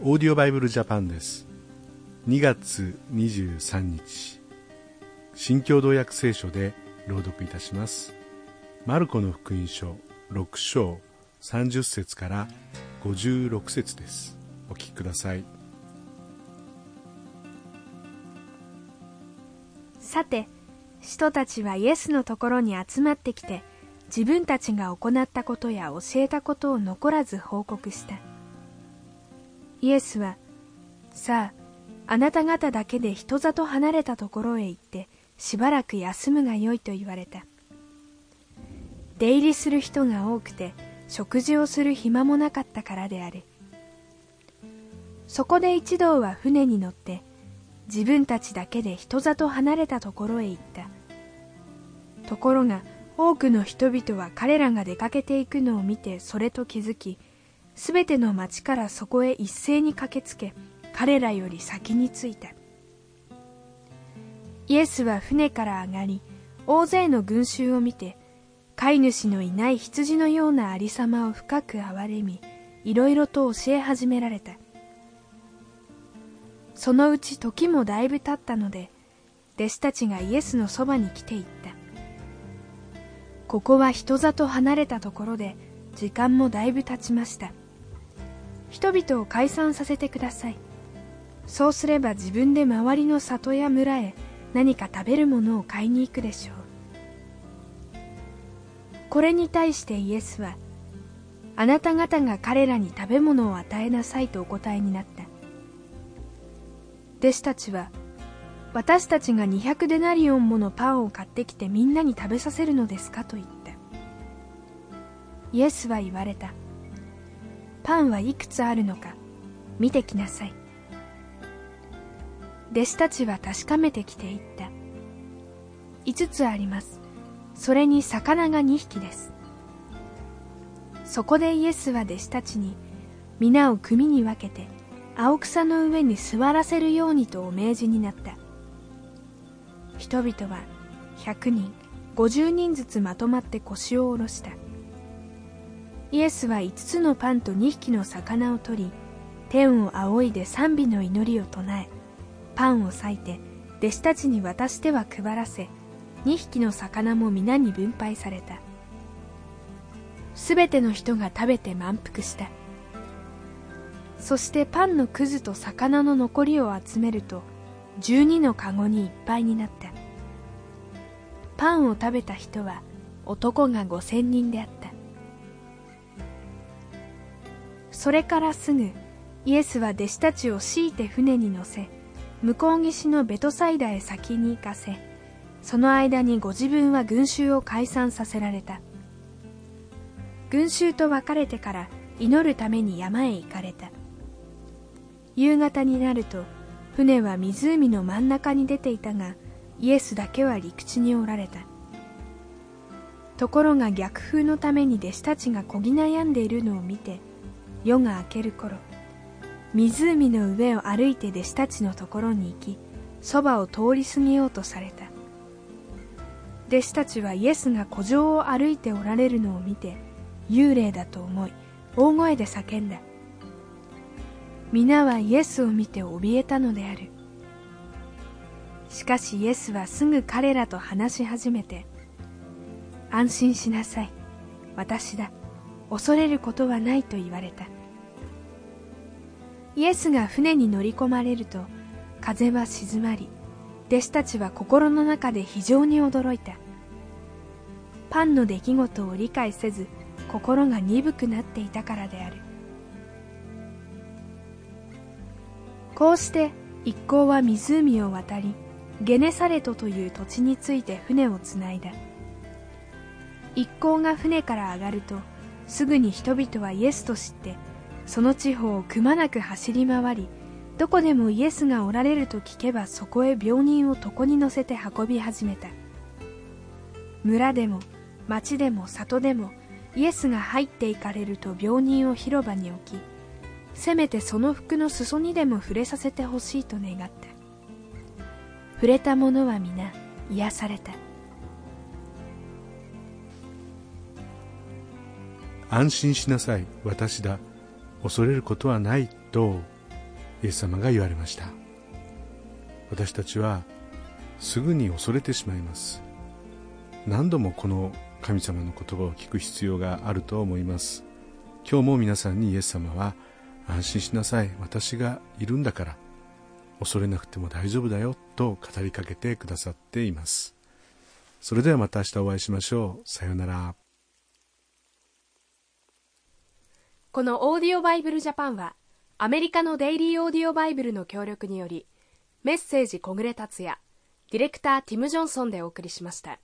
オーディオバイブルジャパンです。2月23日。新共同訳聖書で朗読いたします。マルコの福音書6章30節から56節です。お聞きください。さて人たちはイエスのところに集まってきて自分たちが行ったことや教えたことを残らず報告した。イエスはさああなた方だけで人里離れたところへ行ってしばらく休むがよいと言われた。出入りする人が多くて食事をする暇もなかったからである。そこで一同は船に乗って自分たちだけで人里離れたところへ行った。ところが多くの人々は彼らが出かけていくのを見てそれと気づきすべての町からそこへ一斉に駆けつけ彼らより先に着いたイエスは船から上がり大勢の群衆を見て飼い主のいない羊のようなありさまを深く憐れみいろいろと教え始められた。そのうち時もだいぶ経ったので弟子たちがイエスのそばに来ていった。ここは人里離れたところで時間もだいぶ経ちました。人々を解散させてください。そうすれば自分で周りの里や村へ何か食べるものを買いに行くでしょう。これに対してイエスはあなた方が彼らに食べ物を与えなさいとお答えになった。弟子たちは私たちが200デナリオンものパンを買ってきてみんなに食べさせるのですかと言った。イエスは言われた。パンはいくつあるのか見てきなさい。弟子たちは確かめてきていった。5つあります。それに魚が2匹です。そこでイエスは弟子たちに皆を組に分けて青草の上に座らせるようにとお命じになった。人々は100人50人ずつまとまって腰を下ろした。イエスは5つのパンと2匹の魚を取り天を仰いで賛美の祈りを唱えパンを裂いて弟子たちに渡しては配らせ2匹の魚も皆に分配された。すべての人が食べて満腹した。そしてパンのくずと魚の残りを集めると12のかごにいっぱいになった。パンを食べた人は男が5000人であった。それからすぐイエスは弟子たちを強いて船に乗せ向こう岸のベトサイダへ先に行かせその間にご自分は群衆を解散させられた。群衆と別れてから祈るために山へ行かれた。夕方になると船は湖の真ん中に出ていたがイエスだけは陸地におられた。ところが逆風のために弟子たちがこぎ悩んでいるのを見て夜が明ける頃湖の上を歩いて弟子たちのところに行きそばを通り過ぎようとされた。弟子たちはイエスが古城を歩いておられるのを見て幽霊だと思い大声で叫んだ。皆はイエスを見て怯えたのである。しかしイエスはすぐ彼らと話し始めて安心しなさい私だ。恐れることはないと言われた。イエスが船に乗り込まれると風は静まり弟子たちは心の中で非常に驚いた。パンの出来事を理解せず心が鈍くなっていたからである。こうして一行は湖を渡りゲネサレトという土地について船をつないだ。一行が船から上がるとすぐに人々はイエスと知ってその地方をくまなく走り回りどこでもイエスがおられると聞けばそこへ病人を床に乗せて運び始めた。村でも町でも里でもイエスが入っていかれると病人を広場に置きせめてその服の裾にでも触れさせてほしいと願った。触れた者は皆癒された。安心しなさい私だ。恐れることはないとイエス様が言われました。私たちはすぐに恐れてしまいます。何度もこの神様の言葉を聞く必要があると思います。今日も皆さんにイエス様は安心しなさい私がいるんだから恐れなくても大丈夫だよと語りかけてくださっています。それではまた明日お会いしましょう。さようなら。このオーディオバイブルジャパンはアメリカのデイリーオーディオバイブルの協力によりメッセージ小暮達也ディレクターティム・ジョンソンでお送りしました。